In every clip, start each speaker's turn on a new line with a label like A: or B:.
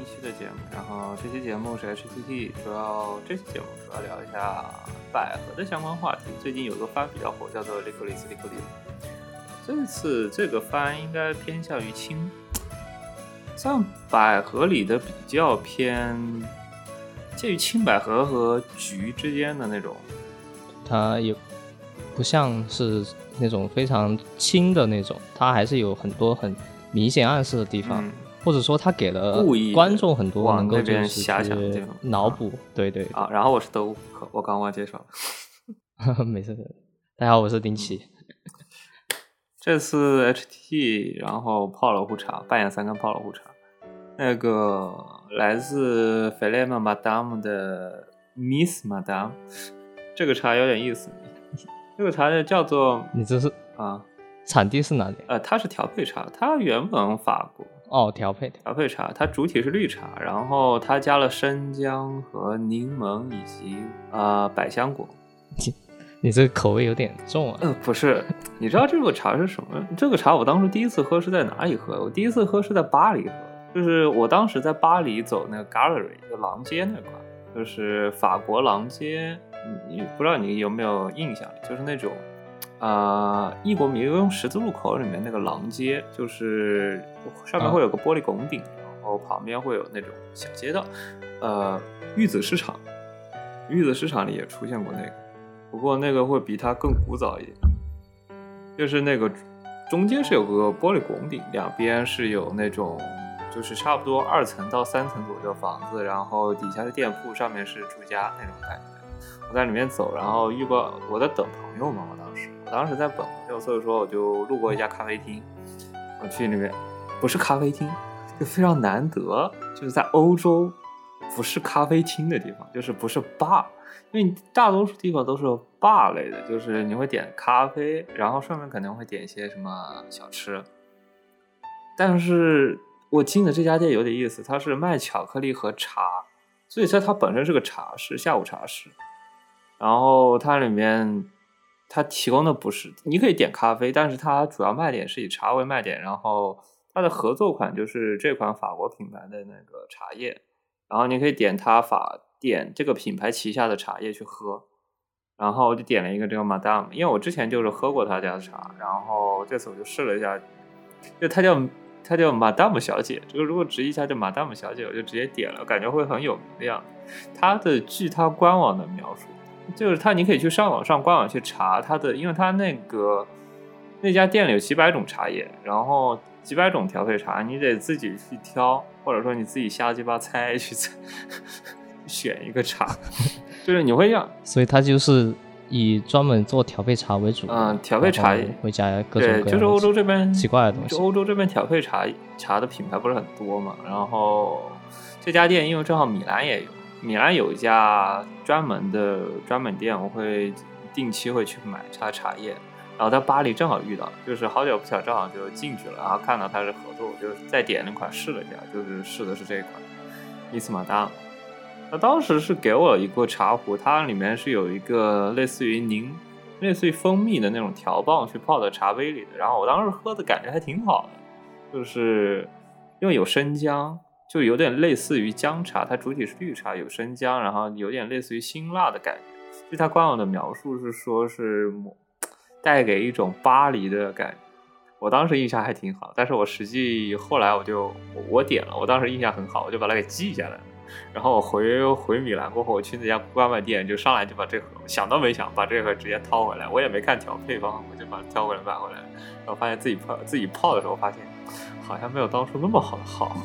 A: 一期的节目。然后这期节目是 HTT，主要这期节目主要聊一下百合的相关话题。最近有个番比较火，叫做 Licorice Licorice。这次这个番应该偏向于青，像百合里的比较偏介于青百合和橘之间的那种。
B: 它也不像是那种非常轻的那种，它还是有很多很明显暗示的地方，
A: 嗯
B: 或者说他给了观众很多
A: 往
B: 能够
A: 边
B: 是
A: 遐想的地方
B: 脑补。对对，
A: 啊，然后我是都我刚忘介绍了。
B: 没事没事。大家好，我是丁奇。
A: 这次 HT，然后泡了壶茶，扮演三更泡了壶茶。那个来自 f i l e m Madame 的 Miss Madame，这个茶有点意思。这个茶叫做
B: 你这是
A: 啊
B: 产地是哪里？
A: 呃，它是调配茶，它原本法国
B: 哦，调配。
A: 调配茶，它主体是绿茶，然后它加了生姜和柠檬以及呃百香果。
B: 你这个口味有点重啊。
A: 呃，不是，你知道这个茶是什么？这个茶我当时第一次喝是在哪里喝？我第一次喝是在巴黎喝，就是我当时在巴黎走那个 Gallery，就廊街那块，就是法国廊街。你不知道你有没有印象？就是那种，呃，异国迷宫十字路口里面那个廊街，就是上面会有个玻璃拱顶，然后旁边会有那种小街道。呃，玉子市场，玉子市场里也出现过那个。不过那个会比它更古早一点，就是那个中间是有个玻璃拱顶，两边是有那种就是差不多二层到三层左右的房子，然后底下是店铺，上面是住家那种感觉。我在里面走，然后遇过我在等朋友嘛，我当时我当时在等朋友，所以说我就路过一家咖啡厅，我去里面不是咖啡厅，就非常难得，就是在欧洲不是咖啡厅的地方，就是不是 bar。因为大多数地方都是 bar 类的，就是你会点咖啡，然后上面可能会点一些什么小吃。但是我进的这家店有点意思，它是卖巧克力和茶，所以说它本身是个茶室，下午茶室。然后它里面它提供的不是，你可以点咖啡，但是它主要卖点是以茶为卖点。然后它的合作款就是这款法国品牌的那个茶叶，然后你可以点它法。点这个品牌旗下的茶叶去喝，然后我就点了一个这个 Madame，因为我之前就是喝过他家的茶，然后这次我就试了一下，就它叫它叫 Madame 小姐，这个如果直译一下叫 Madame 小姐，我就直接点了，感觉会很有名的样子。它的据它官网的描述，就是它你可以去上网上官网去查它的，因为它那个那家店里有几百种茶叶，然后几百种调配茶，你得自己去挑，或者说你自己瞎鸡巴猜去猜。选一个茶，就是你会样，
B: 所以它就是以专门做调配茶为主。
A: 嗯，调配茶
B: 会加各种各
A: 对，就是欧洲这边
B: 奇怪的东西。
A: 就欧洲这边调配茶茶的品牌不是很多嘛？然后这家店因为正好米兰也有，米兰有一家专门的专门店，我会定期会去买它茶叶。然后在巴黎正好遇到，就是好巧不巧，正好就进去了，然后看到它是合作，我就再点了款试了一下，就是试的是这一款伊斯马达。他当时是给我一个茶壶，它里面是有一个类似于柠，类似于蜂蜜的那种条棒去泡在茶杯里的。然后我当时喝的感觉还挺好的，就是因为有生姜，就有点类似于姜茶，它主体是绿茶，有生姜，然后有点类似于辛辣的感觉。据它官网的描述是说是带给一种巴黎的感觉。我当时印象还挺好，但是我实际后来我就我点了，我当时印象很好，我就把它给记下来了。然后我回回米兰过后，我去那家外卖店，就上来就把这盒，想都没想，把这盒直接掏回来。我也没看调配方，我就把它挑回来买回来。然后发现自己泡自己泡的时候，发现好像没有当初那么好好，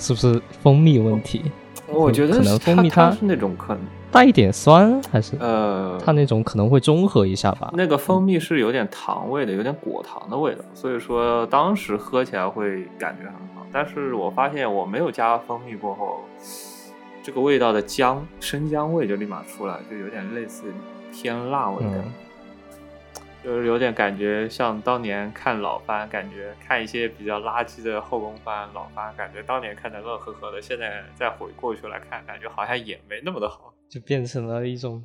B: 是不是蜂蜜问题？
A: 我觉得
B: 可能蜂蜜它
A: 是那种可能
B: 带一点酸，还是
A: 呃，
B: 它那种可能会中和一下吧。
A: 那个蜂蜜是有点糖味的，有点果糖的味道，所以说当时喝起来会感觉很好。但是我发现我没有加蜂蜜过后。这个味道的姜生姜味就立马出来，就有点类似偏辣味的，
B: 嗯、
A: 就是有点感觉像当年看老番，感觉看一些比较垃圾的后宫番、老番，感觉当年看的乐呵呵的，现在再回过去来看，感觉好像也没那么的好，
B: 就变成了一种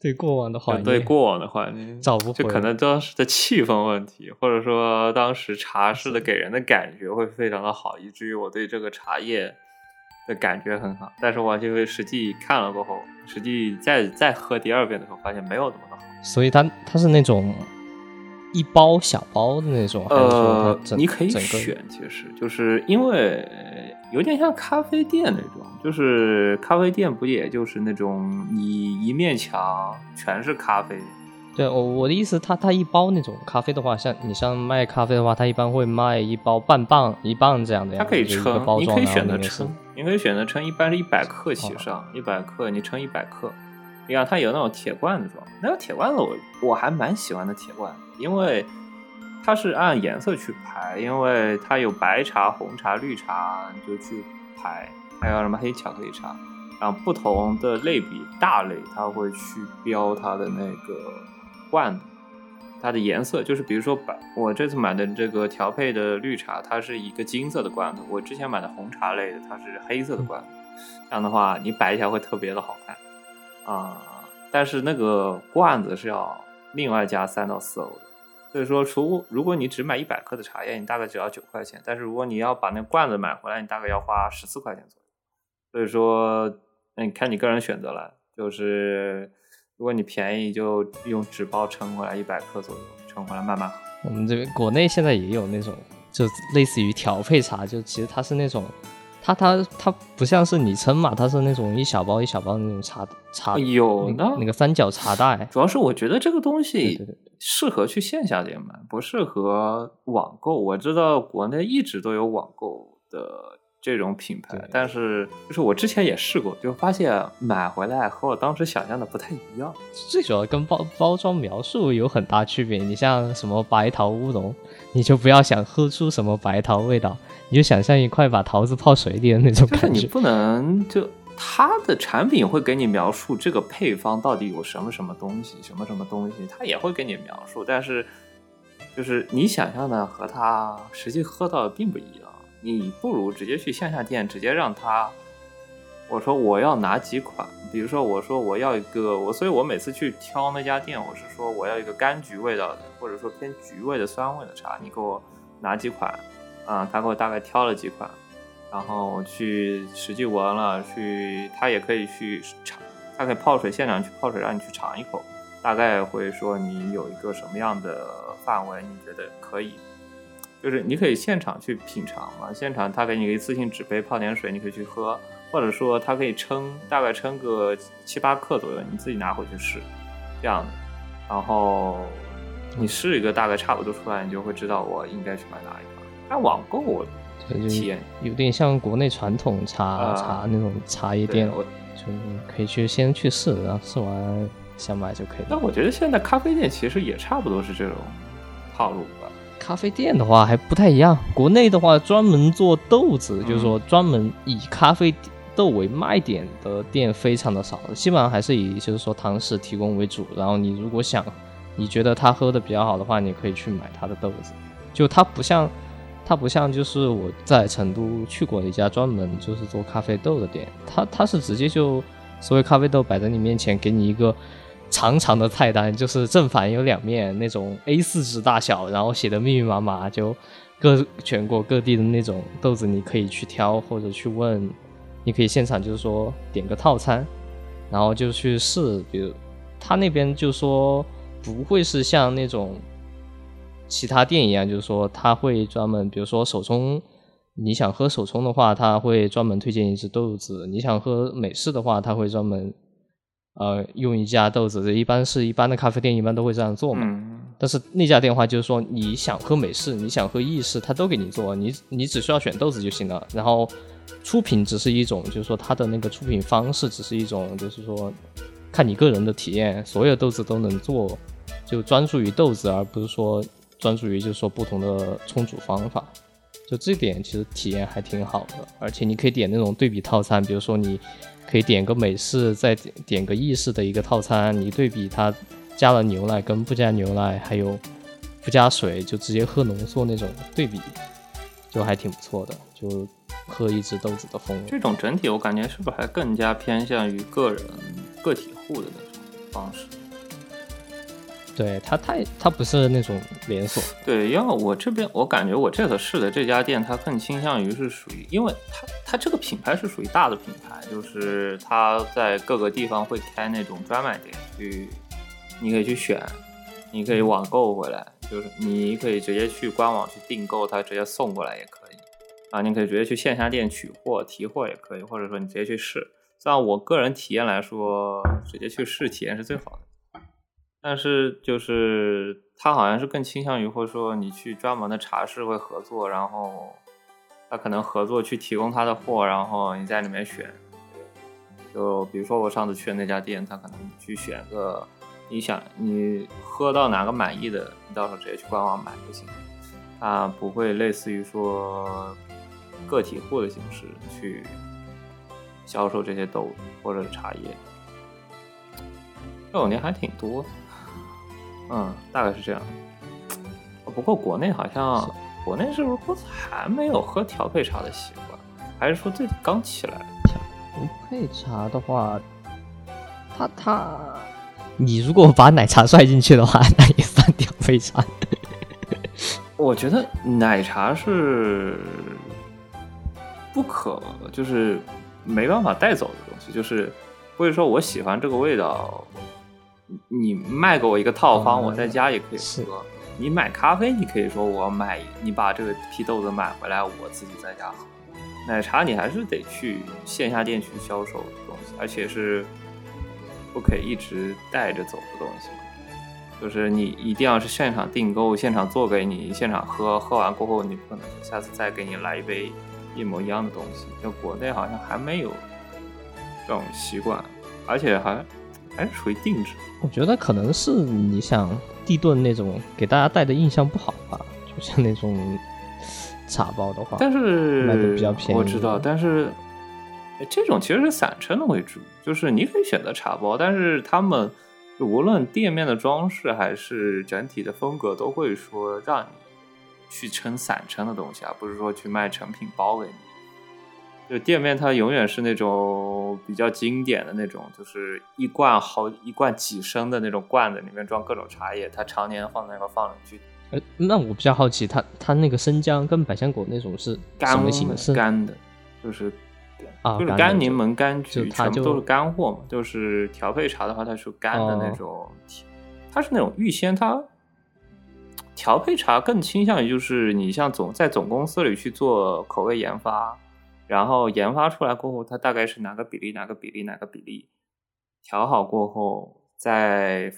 B: 对过往的怀念，
A: 对过往的怀念，
B: 找不回，
A: 就可能当时的气氛问题，或者说当时茶室的给人的感觉会非常的好，以至于我对这个茶叶。的感觉很好。但是我就实际看了过后，实际再再喝第二遍的时候，发现没有那么的好。
B: 所以它它是那种一包小包的那种，还是说
A: 呃你可以选，其实就是因为有点像咖啡店那种，就是咖啡店不也就是那种你一面墙全是咖啡，
B: 对我我的意思，它它一包那种咖啡的话，像你像卖咖啡的话，它一般会卖一包半磅一磅这样的呀，
A: 它可以称，你可以选择称，你可以选择称，一般是一百克起
B: 哦。
A: 上，一百克你称一百克。你看它有那种铁罐子装，那个铁罐子我我还蛮喜欢的铁罐，因为它是按颜色去排，因为它有白茶、红茶、绿茶，就去排，还有什么黑巧克力茶，然后不同的类比大类，它会去标它的那个罐子。它的颜色就是，比如说白，我这次买的这个调配的绿茶，它是一个金色的罐子；我之前买的红茶类的，它是黑色的罐子。这样的话，你摆起来会特别的好看啊、但是那个罐子是要另外加三到四欧的，所以说，除如果你只买一百克的茶叶，你大概只要九块钱；但是如果你要把那罐子买回来，你大概要花十四块钱左右。所以说，那你看你个人选择了，就是如果你便宜，就用纸包称回来一百克左右，称回来慢慢喝。
B: 我们这边国内现在也有那种，就类似于调配茶，就其实它是那种，它它它不像是你称嘛，它是那种一小包一小包那种茶茶，
A: 有呢
B: 那个三角茶袋，
A: 主要是我觉得这个东西适合去线下店买，不适合网购。我知道国内一直都有网购的这种品牌，但是就是我之前也试过，就发现买回来和我当时想象的不太一样。
B: 最主要跟包包装描述有很大区别。你像什么白桃乌龙，你就不要想喝出什么白桃味道，你就想象一块把桃子泡水里的那种
A: 就是
B: 感觉。
A: 你不能就它的产品会给你描述这个配方到底有什么什么东西，什么什么东西，它也会给你描述，但是就是你想象的和它实际喝到的并不一样。你不如直接去线下店，直接让他，我说我要哪几款，比如说我说我要一个我，所以我每次去挑那家店，我是说我要一个柑橘味道的，或者说偏橘味的酸味的茶，你给我拿几款啊、他给我大概挑了几款，然后我去实际闻了，去他也可以去尝，他可以泡水现场去泡水让你去尝一口，大概会说你有一个什么样的范围，你觉得可以。就是你可以现场去品尝嘛，现场他给你一次性纸杯泡点水，你可以去喝，或者说他可以称大概称个七八克左右，你自己拿回去试，这样的，然后你试一个大概差不多出来，你就会知道我应该去买哪一款。但网购我体验
B: 有点像国内传统茶、
A: 啊
B: 茶那种茶叶店，
A: 我，
B: 就你可以去先去试，然后试完想买就可以了。
A: 但我觉得现在咖啡店其实也差不多是这种套路吧。
B: 咖啡店的话还不太一样，国内的话专门做豆子，就是说专门以咖啡豆为卖点的店非常的少，基本上还是以就是说堂食提供为主。然后你如果想，你觉得他喝的比较好的话，你可以去买他的豆子。就它不像，它不像就是我在成都去过的一家专门就是做咖啡豆的店，它它是直接就所有咖啡豆摆在你面前，给你一个长长的菜单，就是正反有两面那种 A 4纸大小，然后写的密密麻麻，就各全国各地的那种豆子，你可以去挑或者去问，你可以现场就是说点个套餐，然后就去试，比如他那边就说不会是像那种其他店一样，就是说他会专门，比如说手冲，你想喝手冲的话，他会专门推荐一支豆子；你想喝美式的话，他会专门呃用一家豆子。这一般是一般的咖啡店一般都会这样做嘛。
A: 嗯，
B: 但是那家店的话，就是说你想喝美式，你想喝意式，他都给你做，你你只需要选豆子就行了。然后出品只是一种，就是说它的那个出品方式只是一种，就是说看你个人的体验，所有豆子都能做，就专注于豆子，而不是说专注于就是说不同的冲煮方法。就这点其实体验还挺好的，而且你可以点那种对比套餐，比如说你可以点个美式，再点点个意式的一个套餐，你对比它加了牛奶跟不加牛奶，还有不加水，就直接喝浓缩那种对比，就还挺不错的，就喝一只豆子的风味。
A: 这种整体我感觉是不是还更加偏向于个人个体户的那种方式？
B: 对它太它不是那种连锁，
A: 对，因为我这边我感觉我这次试的这家店，它更倾向于是属于，因为它它这个品牌是属于大的品牌，就是它在各个地方会开那种专卖店，去你可以去选，你可以网购回来，就是你可以直接去官网去订购，它直接送过来也可以，啊，你可以直接去线下店取货提货也可以，或者说你直接去试。像我个人体验来说，直接去试体验是最好的。但是就是他好像是更倾向于，或者说你去专门的茶室会合作，然后他可能合作去提供他的货，然后你在里面选。就比如说我上次去的那家店，他可能去选个你想你喝到哪个满意的，你到时候直接去官网买就行。他不会类似于说个体户的形式去销售这些豆或者茶叶。这种店还挺多。嗯，大概是这样。不过国内好像，国内是不是还没有喝调配茶的习惯？还是说这刚起来？
B: 调配茶的话，它它，你如果把奶茶算进去的话，那也算调配茶。
A: 我觉得奶茶是不可，就是没办法带走的东西，就是或者说我喜欢这个味道。你卖给我一个套方，我在家也可以喝。你买咖啡，你可以说我买，你把这个批豆子买回来，我自己在家喝。奶茶你还是得去线下店去销售的东西，而且是不可以一直带着走的东西。就是你一定要是现场订购，现场做给你，现场喝，喝完过后你不可能下次再给你来一杯一模一样的东西。就国内好像还没有这种习惯，而且还。还是属于定制，
B: 我觉得可能是你想地盾那种给大家带的印象不好吧，就像那种茶包的话，
A: 但是
B: 卖的比较便宜。
A: 我知道，但是这种其实是散称的为主，就是你可以选择茶包，但是他们无论店面的装饰还是整体的风格，都会说让你去称散称的东西，而不是说去卖成品包给你。就店面它永远是那种比较经典的那种，就是一罐好一罐几升的那种罐子，里面装各种茶叶，它常年放在那块放着去。
B: 呃，那我比较好奇，它它那个生姜跟百香果那种是什么形式？
A: 干的，就是
B: 啊，
A: 就是干柠檬、柑橘，全部都是干货嘛。就是调配茶的话，它是干的那种，它是那种预先它调配茶更倾向于就是你像总在总公司里去做口味研发。然后研发出来过后，它大概是哪个比例，哪个比例，哪个比例，调好过后，再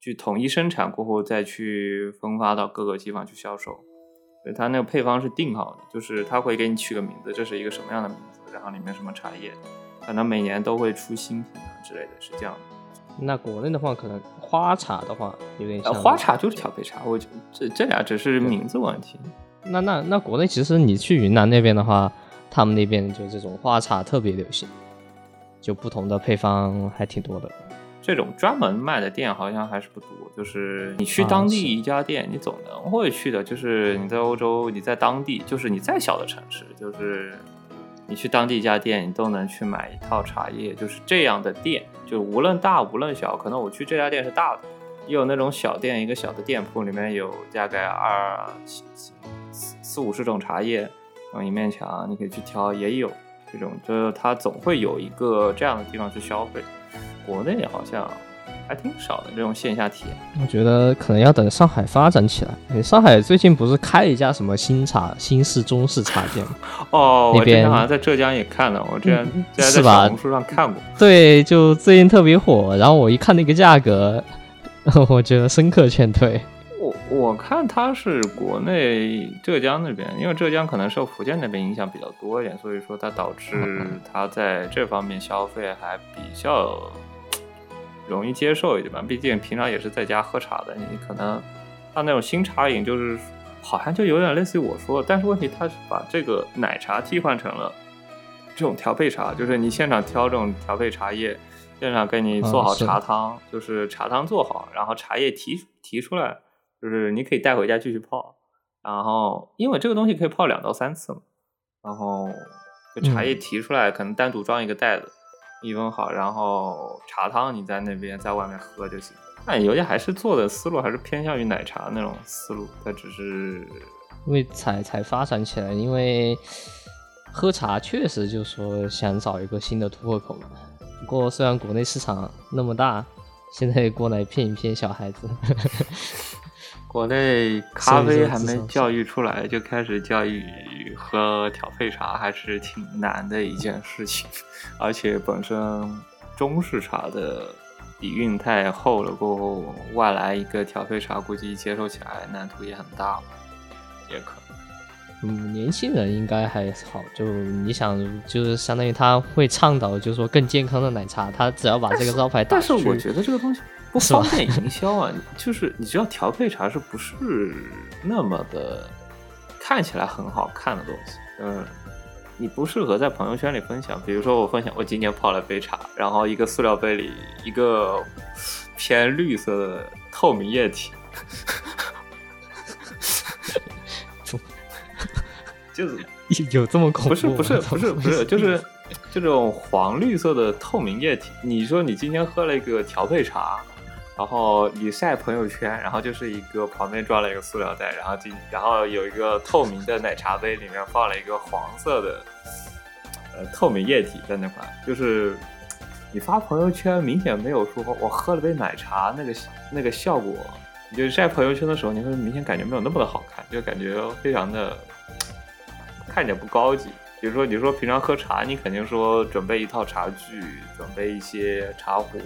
A: 去统一生产过后，再去分发到各个地方去销售。所以它那个配方是定好的，就是他会给你取个名字，这是一个什么样的名字，然后里面什么茶叶，可能每年都会出新品啊之类的，是这样的。
B: 那国内的话，可能花茶的话有点像。
A: 花茶就是调配茶，我觉这这俩只是名字问题。
B: 那那那国内其实你去云南那边的话。他们那边就这种花茶特别流行，就不同的配方还挺多的。
A: 这种专门卖的店好像还是不多。就是你去当地一家店，你总能会去的。就是你在欧洲，你在当地，就是你再小的城市，就是你去当地一家店，你都能去买一套茶叶。就是这样的店，就无论大无论小，可能我去这家店是大的，也有那种小店，一个小的店铺里面有大概二四四五十种茶叶。一面墙，你可以去挑，也有这种，就是它总会有一个这样的地方去消费。国内好像还挺少的这种线下体验。
B: 我觉得可能要等上海发展起来。上海最近不是开了一家什么新茶、新式中式茶店吗？
A: 哦，
B: 那边
A: 好像在浙江也看了，我之前在
B: 小
A: 红书上看过。
B: 对，就最近特别火。然后我一看那个价格，我觉得深刻劝退。
A: 我我看他是国内浙江那边，因为浙江可能受福建那边影响比较多一点，所以说它导致他在这方面消费还比较容易接受一点吧。毕竟平常也是在家喝茶的，你可能他那种新茶饮就是好像就有点类似于我说，但是问题他是把这个奶茶替换成了这种调配茶，就是你现场挑这种调配茶叶，现场给你做好茶汤，就是茶汤做好，然后茶叶提提出来。就是你可以带回家继续泡，然后因为这个东西可以泡两到三次嘛，然后茶叶提出来，可能单独装一个袋子，密封好，然后茶汤你在那边在外面喝就行。但有些还是做的思路还是偏向于奶茶那种思路，它只是
B: 因为才才发展起来，因为喝茶确实就说想找一个新的突破口嘛。不过虽然国内市场那么大，现在过来骗一骗小孩子。
A: 国内咖啡还没教育出来，就开始教育喝调配茶，还是挺难的一件事情。而且本身中式茶的底蕴太厚了，过后外来一个调配茶，估计接受起来难度也很大，也可能。
B: 嗯，年轻人应该还好，就你想，就是相当于他会倡导，就是说更健康的奶茶，他只要把这个招牌打
A: 出去。但是我觉得这个东西。不方便营销啊，就是你知道调配茶是不是那么的看起来很好看的东西？嗯，你不适合在朋友圈里分享。比如说我分享我今天泡了杯茶，然后一个塑料杯里一个偏绿色的透明液体，就是
B: 有这么恐怖？
A: 不是不是不是 不是，就是这种黄绿色的透明液体。你说你今天喝了一个调配茶。然后你晒朋友圈，然后就是一个旁边装了一个塑料袋，然后进，然后有一个透明的奶茶杯，里面放了一个黄色的呃透明液体在那块，就是你发朋友圈明显没有说我喝了杯奶茶那个那个效果，你就晒朋友圈的时候，你会明显感觉没有那么的好看，就感觉非常的看起来不高级。比如说你说平常喝茶，你肯定说准备一套茶具，准备一些茶壶，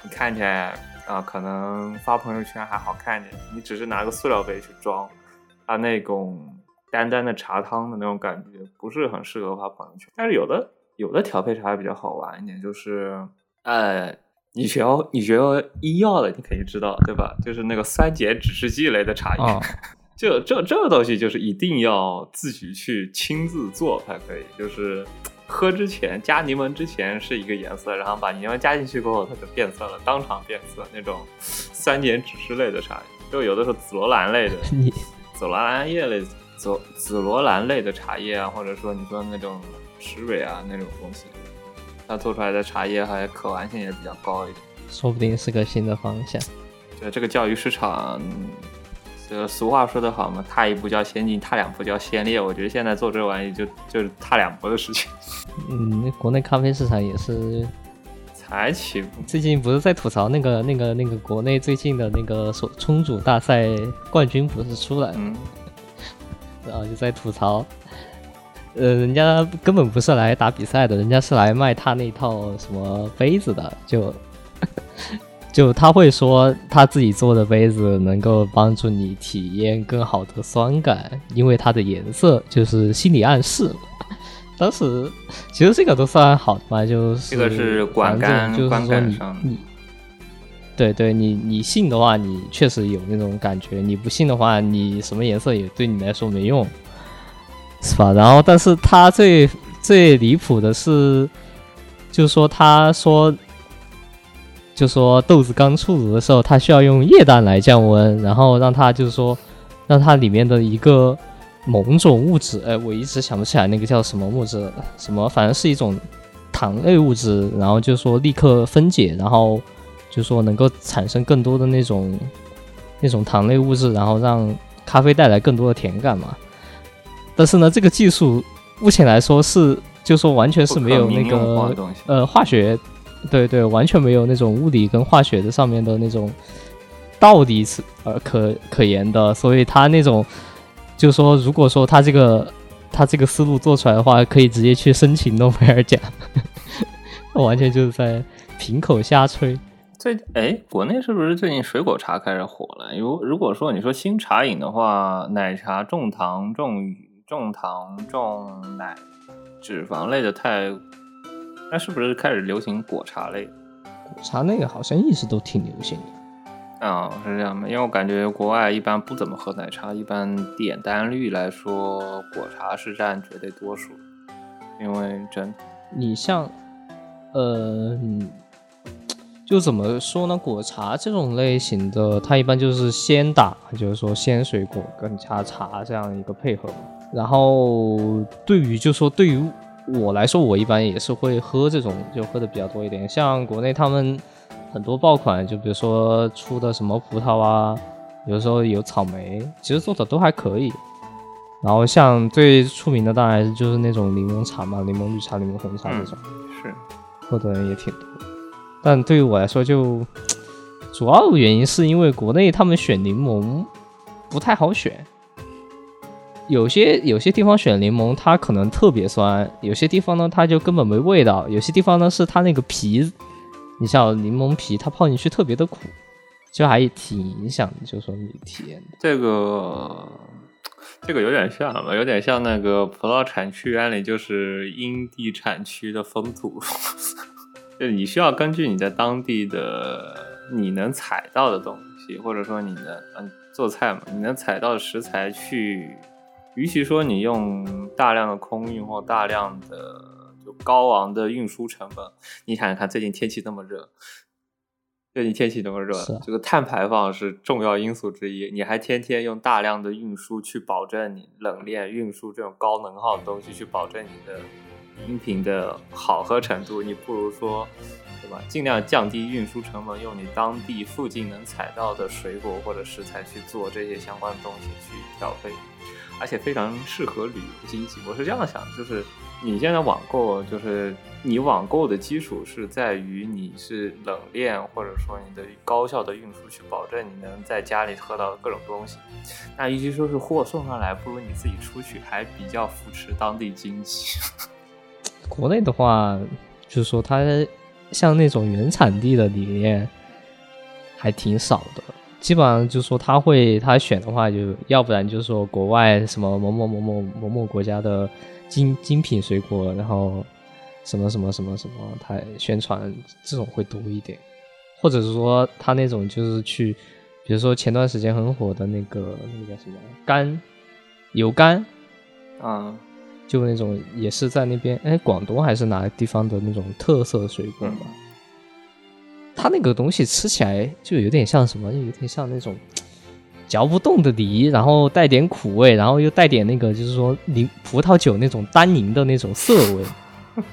A: 你看起来。啊，可能发朋友圈还好看点。你只是拿个塑料杯去装，它那种淡淡的茶汤的那种感觉，不是很适合发朋友圈。但是有的有的调配茶比较好玩一点，就是呃，你学你学医药的，你肯定知道对吧？就是那个酸碱指示剂类的茶叶，就这这个东西就是一定要自己去亲自做才可以，就是。喝之前加柠檬之前是一个颜色，然后把柠檬加进去过后，它就变色了，当场变色。那种酸碱指示类的茶，就有的时候紫罗兰类的，紫罗兰叶类、紫紫罗兰类的茶叶啊，或者说你说那种石蕊啊那种东西，它做出来的茶叶还可玩性也比较高一点，
B: 说不定是个新的方向。
A: 对这个教育市场。这俗话说得好嘛，踏一步叫先进，踏两步叫先烈。我觉得现在做这玩意就就是踏两步的事情。
B: 嗯，那国内咖啡市场也是
A: 才起步。
B: 最近不是在吐槽那个那个那个国内最近的那个手冲煮大赛冠军不是出来了，然后就在吐槽，呃，人家根本不是来打比赛的，人家是来卖他那套什么杯子的，就。就他会说他自己做的杯子能够帮助你体验更好的酸感，因为它的颜色就是心理暗示。当时其实这个都算好的嘛，就是
A: 这个是管感，
B: 就是说你你对对，你你信的话，你确实有那种感觉；你不信的话，你什么颜色也对你来说没用，是吧？然后，但是他最最离谱的是，就是说他说。就说豆子刚出炉的时候，它需要用液氮来降温，然后让它就是说，让它里面的一个某种物质，哎，我一直想不起来那个叫什么物质，什么反正是一种糖类物质，然后就说立刻分解，然后就说能够产生更多的那种那种糖类物质，然后让咖啡带来更多的甜感嘛。但是呢，这个技术目前来说是，就说完全是没有那个呃化学。对对，完全没有那种物理跟化学的上面的那种道理是呃可可言的，所以他那种就说，如果说他这个他这个思路做出来的话，可以直接去申请诺贝尔奖，完全就是在凭口瞎吹。
A: 最哎，国内是不是最近水果茶开始火了？如如果说你说新茶饮的话，奶茶重糖重重糖重奶脂肪类的太。那是不是开始流行果茶类？
B: 果茶类好像一直都挺流行的。
A: 啊，是这样吗？因为我感觉国外一般不怎么喝奶茶，一般点单率来说，果茶是占绝对多数。因为真，
B: 你像，呃，就怎么说呢？果茶这种类型的，它一般就是先打，就是说鲜水果跟加茶这样一个配合。然后对于，就说对于。我来说，我一般也是会喝这种，就喝的比较多一点。像国内他们很多爆款，就比如说出的什么葡萄啊，有时候有草莓，其实做的都还可以。然后像最出名的当然就是那种柠檬茶嘛，柠檬绿茶、柠檬红茶那种，
A: 是
B: 喝的人也挺多。但对于我来说，就 主要原因是因为国内他们选柠檬不太好选。有些有些地方选柠檬，它可能特别酸；有些地方呢，它就根本没味道；有些地方呢，是它那个皮，你像柠檬皮，它泡进去特别的苦，就还挺影响，就说你体验的。
A: 这个这个有点像吧，有点像那个葡萄产区原理，就是因地产区的风土，就你需要根据你在当地的你能采到的东西，或者说你的嗯做菜嘛，你能采到的食材去。与其说你用大量的空运或大量的就高昂的运输成本，你想想看，最近天气那么热，最近天气那么热，这个碳排放是重要因素之一。你还天天用大量的运输去保证你冷链运输这种高能耗的东西，去保证你的饮品的好喝程度，你不如说，对吧？尽量降低运输成本，用你当地附近能采到的水果或者食材去做这些相关的东西去调配。而且非常适合旅游经济，我是这样想，就是你现在网购，就是你网购的基础是在于你是冷链或者说你的高效的运输，去保证你能在家里喝到各种东西。那与其说是货送上来，不如你自己出去，还比较扶持当地经济。
B: 国内的话，就是说它像那种原产地的理念还挺少的。基本上就是说他会他选的话，就要不然就是说国外什么某某某某某某国家的精精品水果，然后什么什么什么什么，他宣传这种会多一点，或者是说他那种就是去，比如说前段时间很火的那个那个叫什么柑油柑
A: 啊，
B: 就那种也是在那边哎广东还是哪个地方的那种特色水果吧。它那个东西吃起来就有点像什么，就有点像那种嚼不动的梨，然后带点苦味，然后又带点那个就是说柠葡萄酒那种单宁的那种涩味，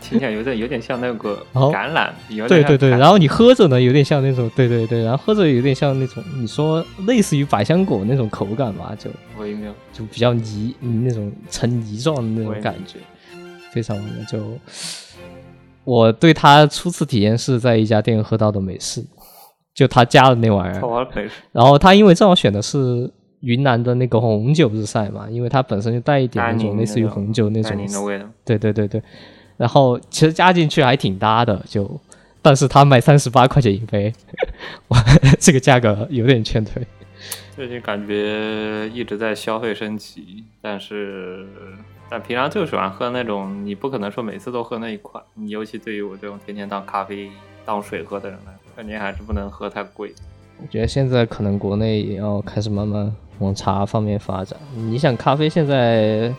A: 听起来有点有点像那个橄榄，
B: 对对对，然后你喝着呢有点像那种，对对对，然后喝着有点像那种你说类似于百香果那种口感吧，就
A: 微妙，
B: 就比较泥那种成泥状的那种感觉，非常的就。我对他初次体验是在一家店喝到的美式，就他加的那玩意儿。然后他因为正好选的是云南的那个红酒日晒嘛，因为它本身就带一点那种类似于红酒那种
A: 味道。
B: 对对对对。然后其实加进去还挺搭的，就但是他卖三十八块钱一杯，这个价格有点劝退。
A: 最近感觉一直在消费升级，但是。但平常就喜欢喝那种，你不可能说每次都喝那一款。你尤其对于我这种天天当咖啡当水喝的人来说，肯定还是不能喝太贵。
B: 我觉得现在可能国内也要开始慢慢往茶方面发展。你想，咖啡现在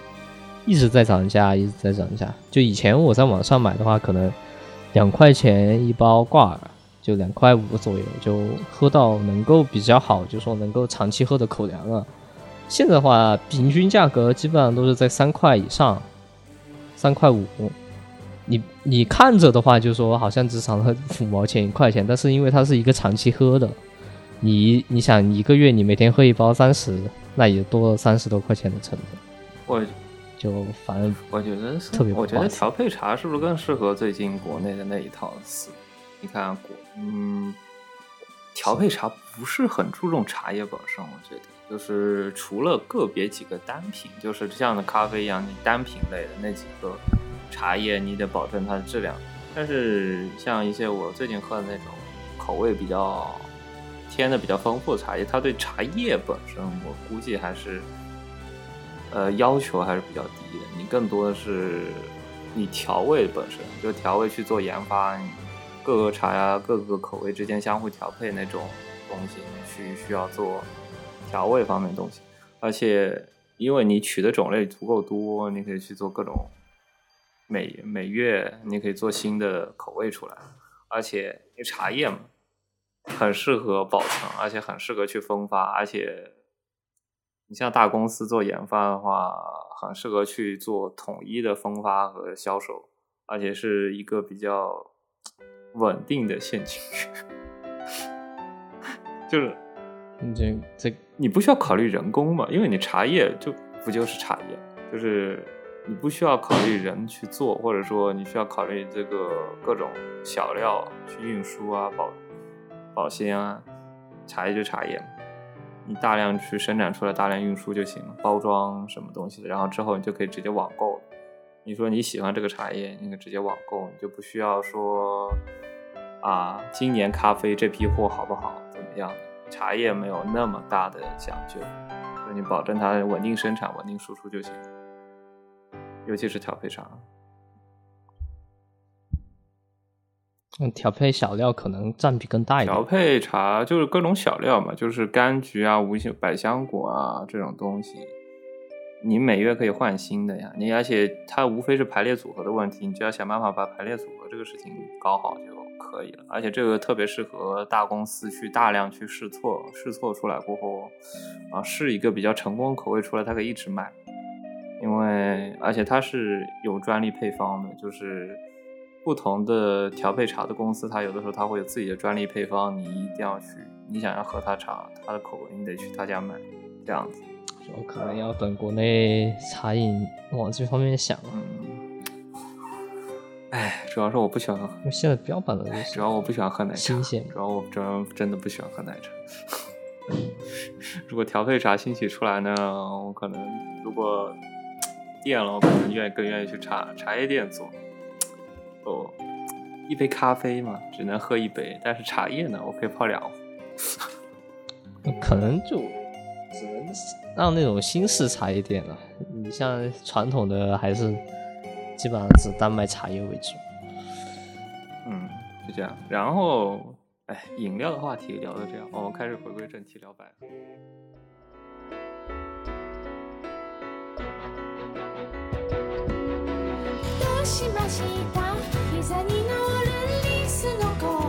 B: 一直在涨价，一直在涨价。就以前我在网上买的话，可能两块钱一包挂耳，就两块五左右，就喝到能够比较好，就说能够长期喝的口粮了。现在的话，平均价格基本上都是在三块以上，三块五。你你看着的话，就说好像只涨了五毛钱一块钱，但是因为它是一个长期喝的，你你想一个月你每天喝一包三十，那也多了三十多块钱的成本。
A: 我
B: 就反正
A: 我觉得
B: 特别，
A: 我觉得调配茶是不是更适合最近国内的那一套思？你看国嗯，调配茶不是很注重茶叶本身，我觉得。就是除了个别几个单品，就是像的咖啡一样，你单品类的那几个茶叶，你得保证它的质量。但是像一些我最近喝的那种口味比较添的比较丰富的茶叶，它对茶叶本身，我估计还是呃要求还是比较低的。你更多的是你调味本身，就调味去做研发，各个茶呀、各个口味之间相互调配那种东西，需需要做。调味方面东西，而且因为你取的种类足够多，你可以去做各种每每月你可以做新的口味出来，而且你茶叶嘛，很适合保存，而且很适合去分发，而且你像大公司做研发的话，很适合去做统一的分发和销售，而且是一个比较稳定的现金，就是
B: 你这这
A: 你不需要考虑人工嘛，因为你茶叶就不就是茶叶，就是你不需要考虑人去做，或者说你需要考虑这个各种小料去运输啊、保保鲜啊，茶叶就茶叶，你大量去生产出来，大量运输就行了，包装什么东西的，然后之后你就可以直接网购。你说你喜欢这个茶叶，你可以直接网购，你就不需要说啊，今年咖啡这批货好不好，怎么样？茶叶没有那么大的讲究，所以你保证它稳定生产、稳定输出就行。尤其是调配茶，
B: 嗯调配小料可能占比更大一点调。
A: 配茶就是各种小料嘛，就是柑橘啊、无香百香果啊这种东西，你每月可以换新的呀。你而且它无非是排列组合的问题，你就要想办法把排列组合这个事情搞好就可以了。而且这个特别适合大公司去大量去试错，试错出来过后，啊，试一个比较成功口味出来，它可以一直卖。因为而且它是有专利配方的，就是不同的调配茶的公司，它有的时候它会有自己的专利配方，你一定要去，你想要喝它茶，它的口味，你得去他家买，这样子。
B: 我可能要等国内茶饮往这方面想了，
A: 嗯，哎，主要是我不喜欢喝，
B: 现在标榜的东
A: 西
B: 主
A: 要我不喜欢喝奶茶，
B: 新鲜
A: 主要我主要真的不喜欢喝奶茶。如果调配茶兴起出来呢，我可能如果店了，我可能愿意更愿意去茶茶叶店做。哦，一杯咖啡嘛，只能喝一杯，但是茶叶呢，我可以泡两壶。
B: 可能就只能让那种新式茶叶店了。你像传统的还是基本上只单卖茶叶为主。
A: 嗯，就这样。然后，哎，饮料的话题聊到这样，我们开始回归正题聊百合。
C: どうしました膝に乗るリスの子